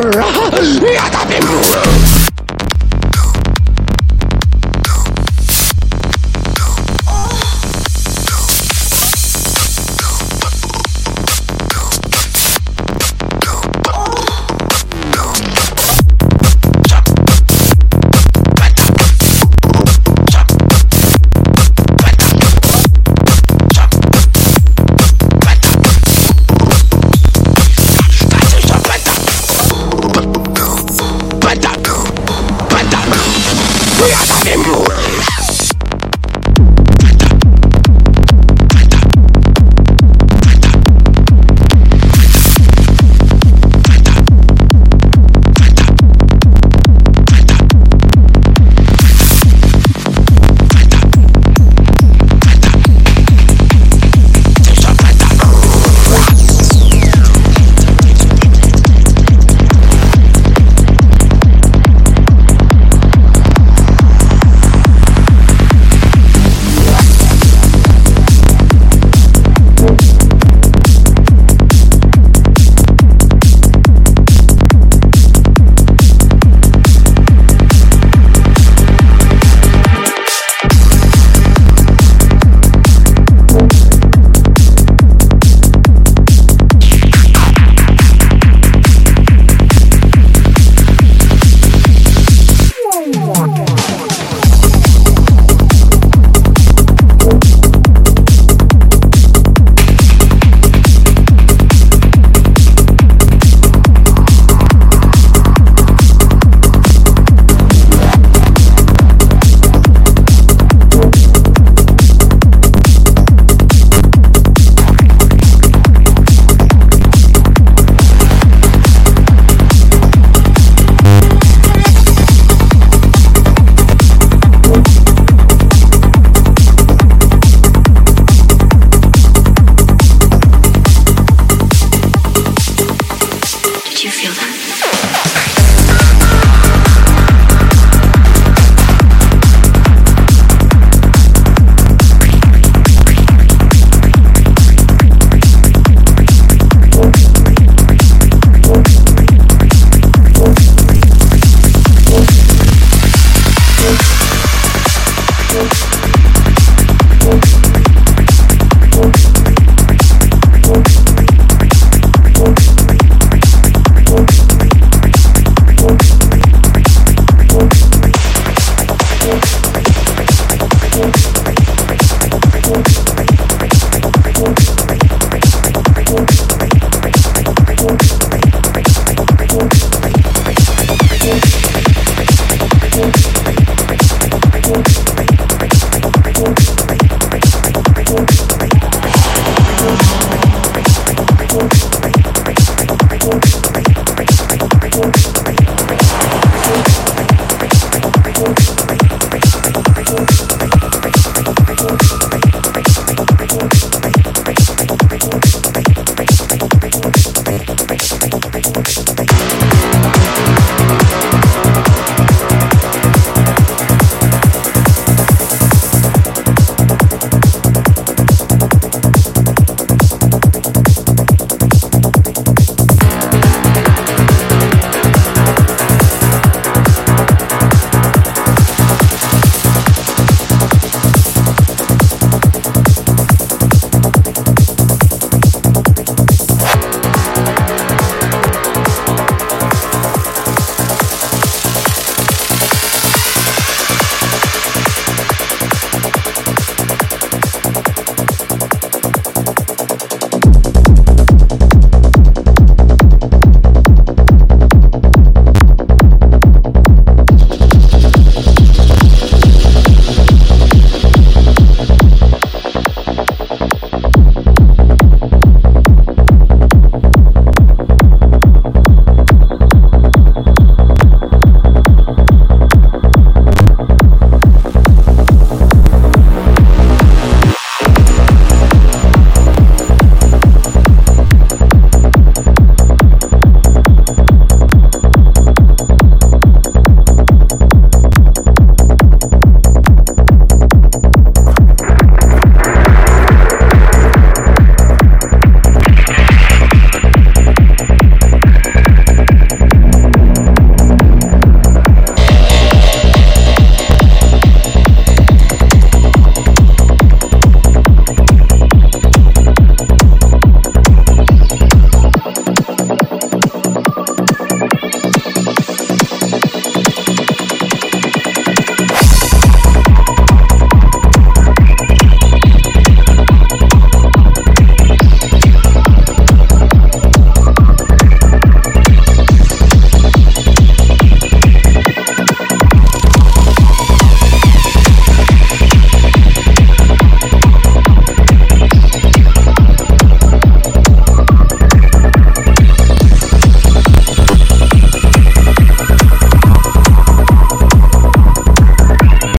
over.